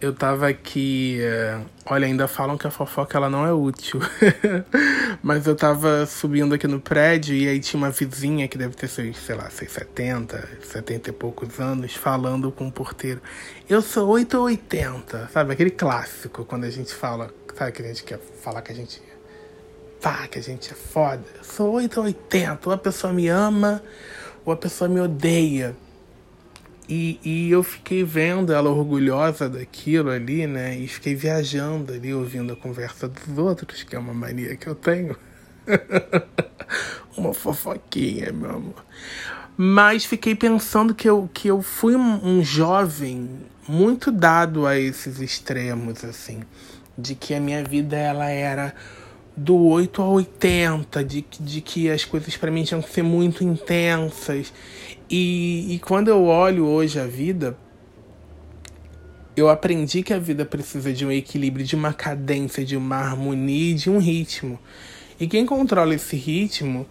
eu tava aqui. É, olha, ainda falam que a fofoca ela não é útil. Mas eu tava subindo aqui no prédio e aí tinha uma vizinha que deve ter seus, sei lá, seus 70, 70 e poucos anos, falando com o porteiro. Eu sou 8 ou 80, sabe? Aquele clássico quando a gente fala, sabe que a gente quer falar que a gente. Pá, que a gente é foda. Eu sou 8 ou 80. Ou a pessoa me ama, ou a pessoa me odeia. E, e eu fiquei vendo ela orgulhosa daquilo ali, né? E fiquei viajando ali, ouvindo a conversa dos outros, que é uma mania que eu tenho. uma fofoquinha, meu amor. Mas fiquei pensando que eu, que eu fui um, jovem muito dado a esses extremos, assim. De que a minha vida, ela era do 8 a 80, de, de que as coisas para mim tinham que ser muito intensas. E, e quando eu olho hoje a vida, eu aprendi que a vida precisa de um equilíbrio, de uma cadência, de uma harmonia de um ritmo. E quem controla esse ritmo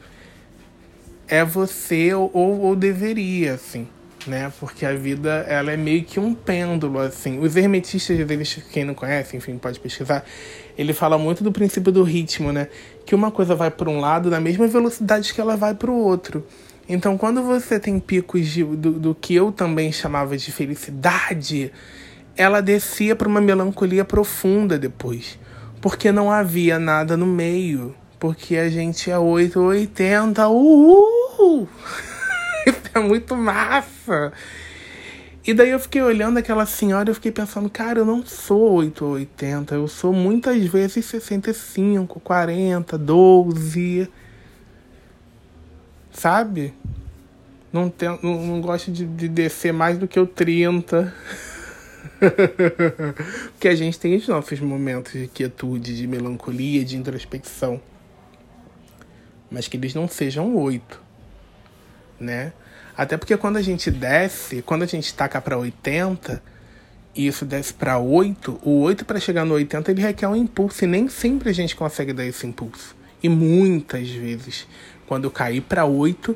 é você ou, ou deveria, assim, né? Porque a vida, ela é meio que um pêndulo, assim. Os hermetistas, eles, quem não conhece, enfim, pode pesquisar, ele fala muito do princípio do ritmo, né? Que uma coisa vai para um lado na mesma velocidade que ela vai para o outro. Então, quando você tem picos de, do, do que eu também chamava de felicidade, ela descia para uma melancolia profunda depois. Porque não havia nada no meio. Porque a gente é 880. Uhul! Isso é muito massa! E daí eu fiquei olhando aquela senhora e eu fiquei pensando, cara, eu não sou 880, eu sou muitas vezes 65, 40, 12 sabe? Não, tem, não, não gosto de, de descer mais do que o 30. Porque a gente tem os nossos momentos de quietude, de melancolia, de introspecção. Mas que eles não sejam oito, né? Até porque quando a gente desce, quando a gente taca para 80, e isso desce para 8, o 8 para chegar no 80 ele requer um impulso e nem sempre a gente consegue dar esse impulso. E muitas vezes quando eu caí para 8,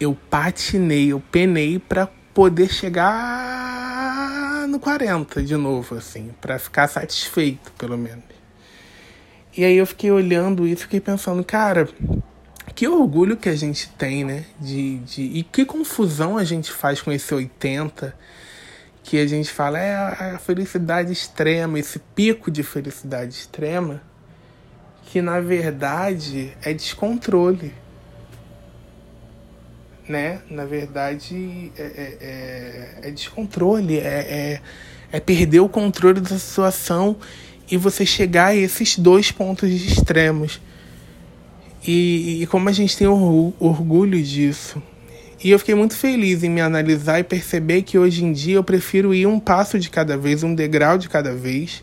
eu patinei, eu penei para poder chegar no 40 de novo, assim, para ficar satisfeito, pelo menos. E aí eu fiquei olhando isso, fiquei pensando, cara, que orgulho que a gente tem, né? De, de, e que confusão a gente faz com esse 80, que a gente fala, é a felicidade extrema, esse pico de felicidade extrema que na verdade é descontrole. Né? Na verdade é, é, é, é descontrole, é, é, é perder o controle da situação e você chegar a esses dois pontos extremos. E, e como a gente tem orgulho disso. E eu fiquei muito feliz em me analisar e perceber que hoje em dia eu prefiro ir um passo de cada vez, um degrau de cada vez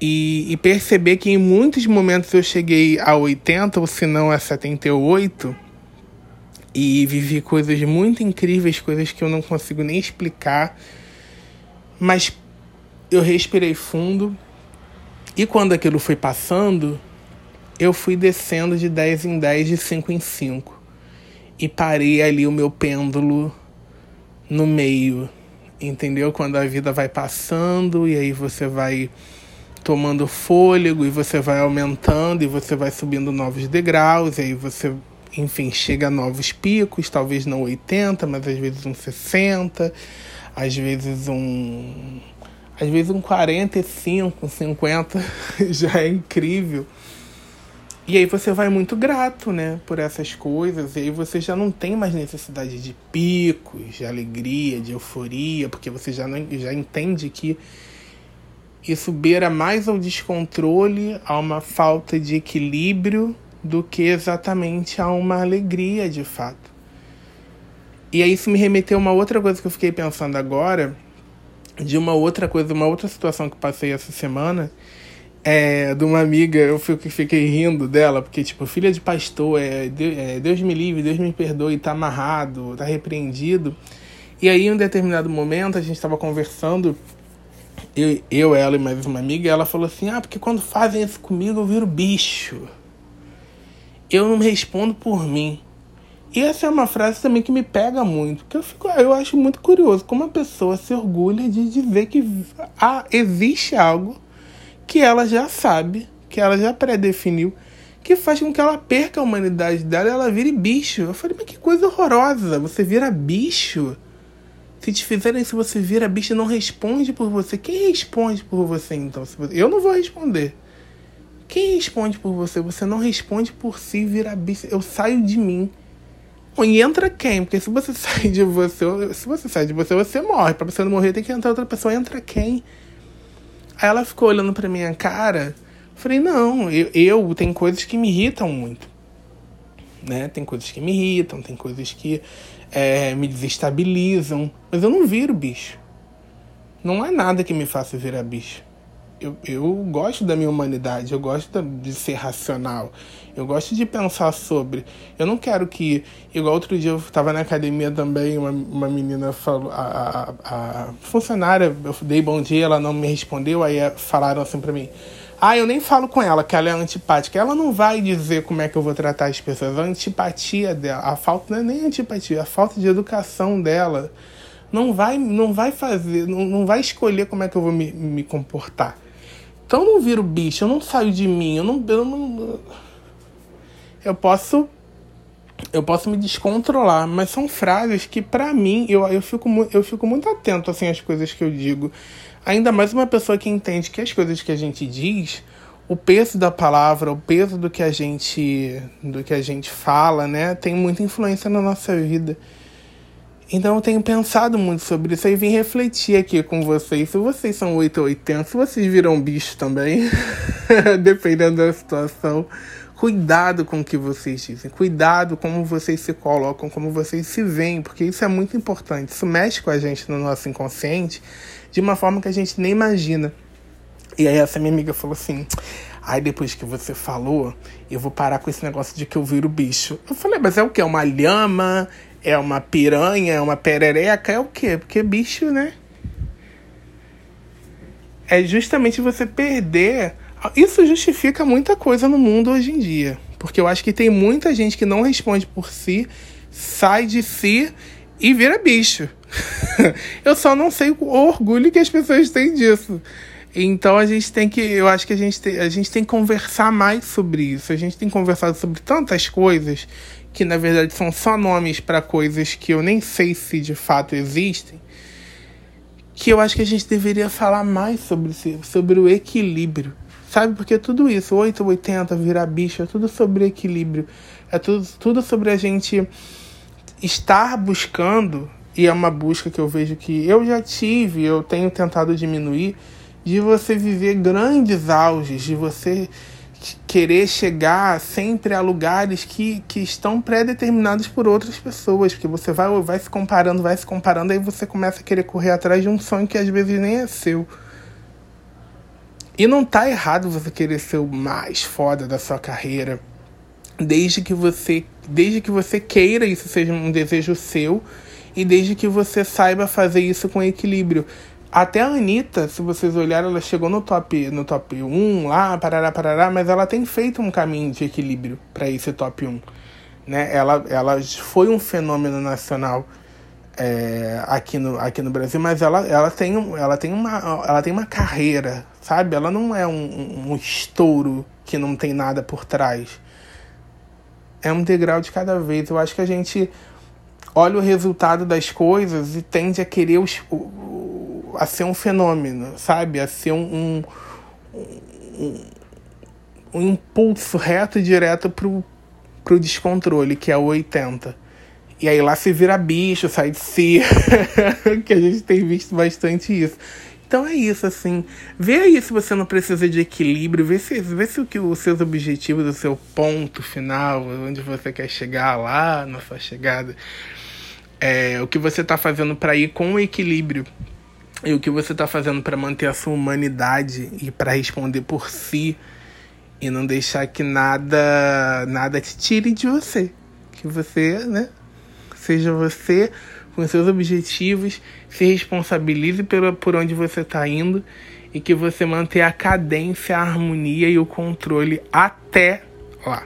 e, e, perceber que em muitos momentos eu cheguei a 80 ou se não a 78 e vivi coisas muito incríveis, coisas que eu não consigo nem explicar, mas eu respirei fundo e quando aquilo foi passando, eu fui descendo de 10 em 10, de 5 em 5 e parei ali o meu pêndulo no meio, entendeu? Quando a vida vai passando e aí você vai tomando fôlego e você vai aumentando e você vai subindo novos degraus, e aí você, enfim, chega a novos picos, talvez não 80, mas às vezes um 60, às vezes um às vezes um 45, 50 já é incrível. E aí você vai muito grato, né, por essas coisas, e aí você já não tem mais necessidade de picos, de alegria, de euforia, porque você já não já entende que isso beira mais ao descontrole, a uma falta de equilíbrio, do que exatamente a uma alegria de fato. E aí isso me remeteu a uma outra coisa que eu fiquei pensando agora, de uma outra coisa, uma outra situação que passei essa semana, é, de uma amiga, eu fiquei rindo dela, porque, tipo, filha de pastor, é, é, Deus me livre, Deus me perdoe, tá amarrado, tá repreendido. E aí, em um determinado momento, a gente estava conversando eu, eu, ela e mais uma amiga, ela falou assim: Ah, porque quando fazem isso comigo eu viro bicho. Eu não respondo por mim. E essa é uma frase também que me pega muito, que eu, fico, eu acho muito curioso como a pessoa se orgulha de dizer que ah, existe algo que ela já sabe, que ela já pré-definiu, que faz com que ela perca a humanidade dela e ela vire bicho. Eu falei, mas que coisa horrorosa, você vira bicho. Se te fizerem isso, você vira bicho e não responde por você. Quem responde por você, então? Eu não vou responder. Quem responde por você? Você não responde por si, vira bicho. Eu saio de mim. E entra quem? Porque se você sai de você, se você sai de você, você morre. Pra você não morrer, tem que entrar outra pessoa. Entra quem? Aí ela ficou olhando pra minha cara. Falei, não, eu, eu tem coisas que me irritam muito. Né? Tem coisas que me irritam, tem coisas que é, me desestabilizam. Mas eu não viro bicho. Não é nada que me faça virar bicho eu, eu gosto da minha humanidade, eu gosto de ser racional, eu gosto de pensar sobre. Eu não quero que. Igual outro dia eu estava na academia também, uma, uma menina falou. A, a, a, funcionária, eu dei bom dia, ela não me respondeu, aí falaram assim para mim. Ah, eu nem falo com ela, que ela é antipática. Ela não vai dizer como é que eu vou tratar as pessoas. A antipatia dela, a falta não é nem antipatia, a falta de educação dela não vai, não vai fazer, não, não vai escolher como é que eu vou me, me comportar. Então eu não viro bicho, eu não saio de mim, eu não. Eu, não, eu posso. Eu posso me descontrolar, mas são frases que, para mim, eu, eu, fico, eu fico muito atento assim, às coisas que eu digo. Ainda mais uma pessoa que entende que as coisas que a gente diz, o peso da palavra, o peso do que a gente, do que a gente fala, né, tem muita influência na nossa vida. Então eu tenho pensado muito sobre isso e vim refletir aqui com vocês. Se vocês são 8 ou 80, se vocês viram bicho também, dependendo da situação, cuidado com o que vocês dizem, cuidado como vocês se colocam, como vocês se veem, porque isso é muito importante. Isso mexe com a gente no nosso inconsciente de uma forma que a gente nem imagina. E aí essa minha amiga falou assim: Aí depois que você falou, eu vou parar com esse negócio de que eu viro bicho. Eu falei, mas é o que? É uma lhama? é uma piranha, é uma perereca, é o quê? Porque bicho, né? É justamente você perder. Isso justifica muita coisa no mundo hoje em dia. Porque eu acho que tem muita gente que não responde por si, sai de si e vira bicho. eu só não sei o orgulho que as pessoas têm disso. Então a gente tem que, eu acho que a gente tem, a gente tem que conversar mais sobre isso. A gente tem conversado sobre tantas coisas que na verdade são só nomes para coisas que eu nem sei se de fato existem, que eu acho que a gente deveria falar mais sobre, sobre o equilíbrio. Sabe? Porque tudo isso, 8 ou 80, virar bicho, é tudo sobre equilíbrio. É tudo, tudo sobre a gente estar buscando, e é uma busca que eu vejo que eu já tive, eu tenho tentado diminuir, de você viver grandes auges, de você querer chegar sempre a lugares que, que estão pré-determinados por outras pessoas, porque você vai, vai se comparando, vai se comparando, aí você começa a querer correr atrás de um sonho que às vezes nem é seu. E não tá errado você querer ser o mais foda da sua carreira, desde que você, desde que você queira isso seja um desejo seu e desde que você saiba fazer isso com equilíbrio. Até a Anitta, se vocês olharem, ela chegou no top, no top 1 lá, parará, parará, mas ela tem feito um caminho de equilíbrio para esse top 1. Né? Ela, ela foi um fenômeno nacional é, aqui, no, aqui no Brasil, mas ela, ela, tem, ela, tem uma, ela tem uma carreira, sabe? Ela não é um, um estouro que não tem nada por trás. É um degrau de cada vez. Eu acho que a gente olha o resultado das coisas e tende a querer os, a ser um fenômeno, sabe? A ser um, um, um, um impulso reto e direto pro, pro descontrole, que é o 80. E aí lá se vira bicho, sai de si, que a gente tem visto bastante isso. Então é isso, assim. Vê aí se você não precisa de equilíbrio, vê se, vê se o que os seus objetivos, o seu ponto final, onde você quer chegar lá, na sua chegada, é, o que você está fazendo para ir com o equilíbrio e o que você está fazendo para manter a sua humanidade e para responder por si e não deixar que nada nada te tire de você. Que você, né, seja você com seus objetivos, se responsabilize pelo, por onde você está indo e que você mantenha a cadência, a harmonia e o controle até lá.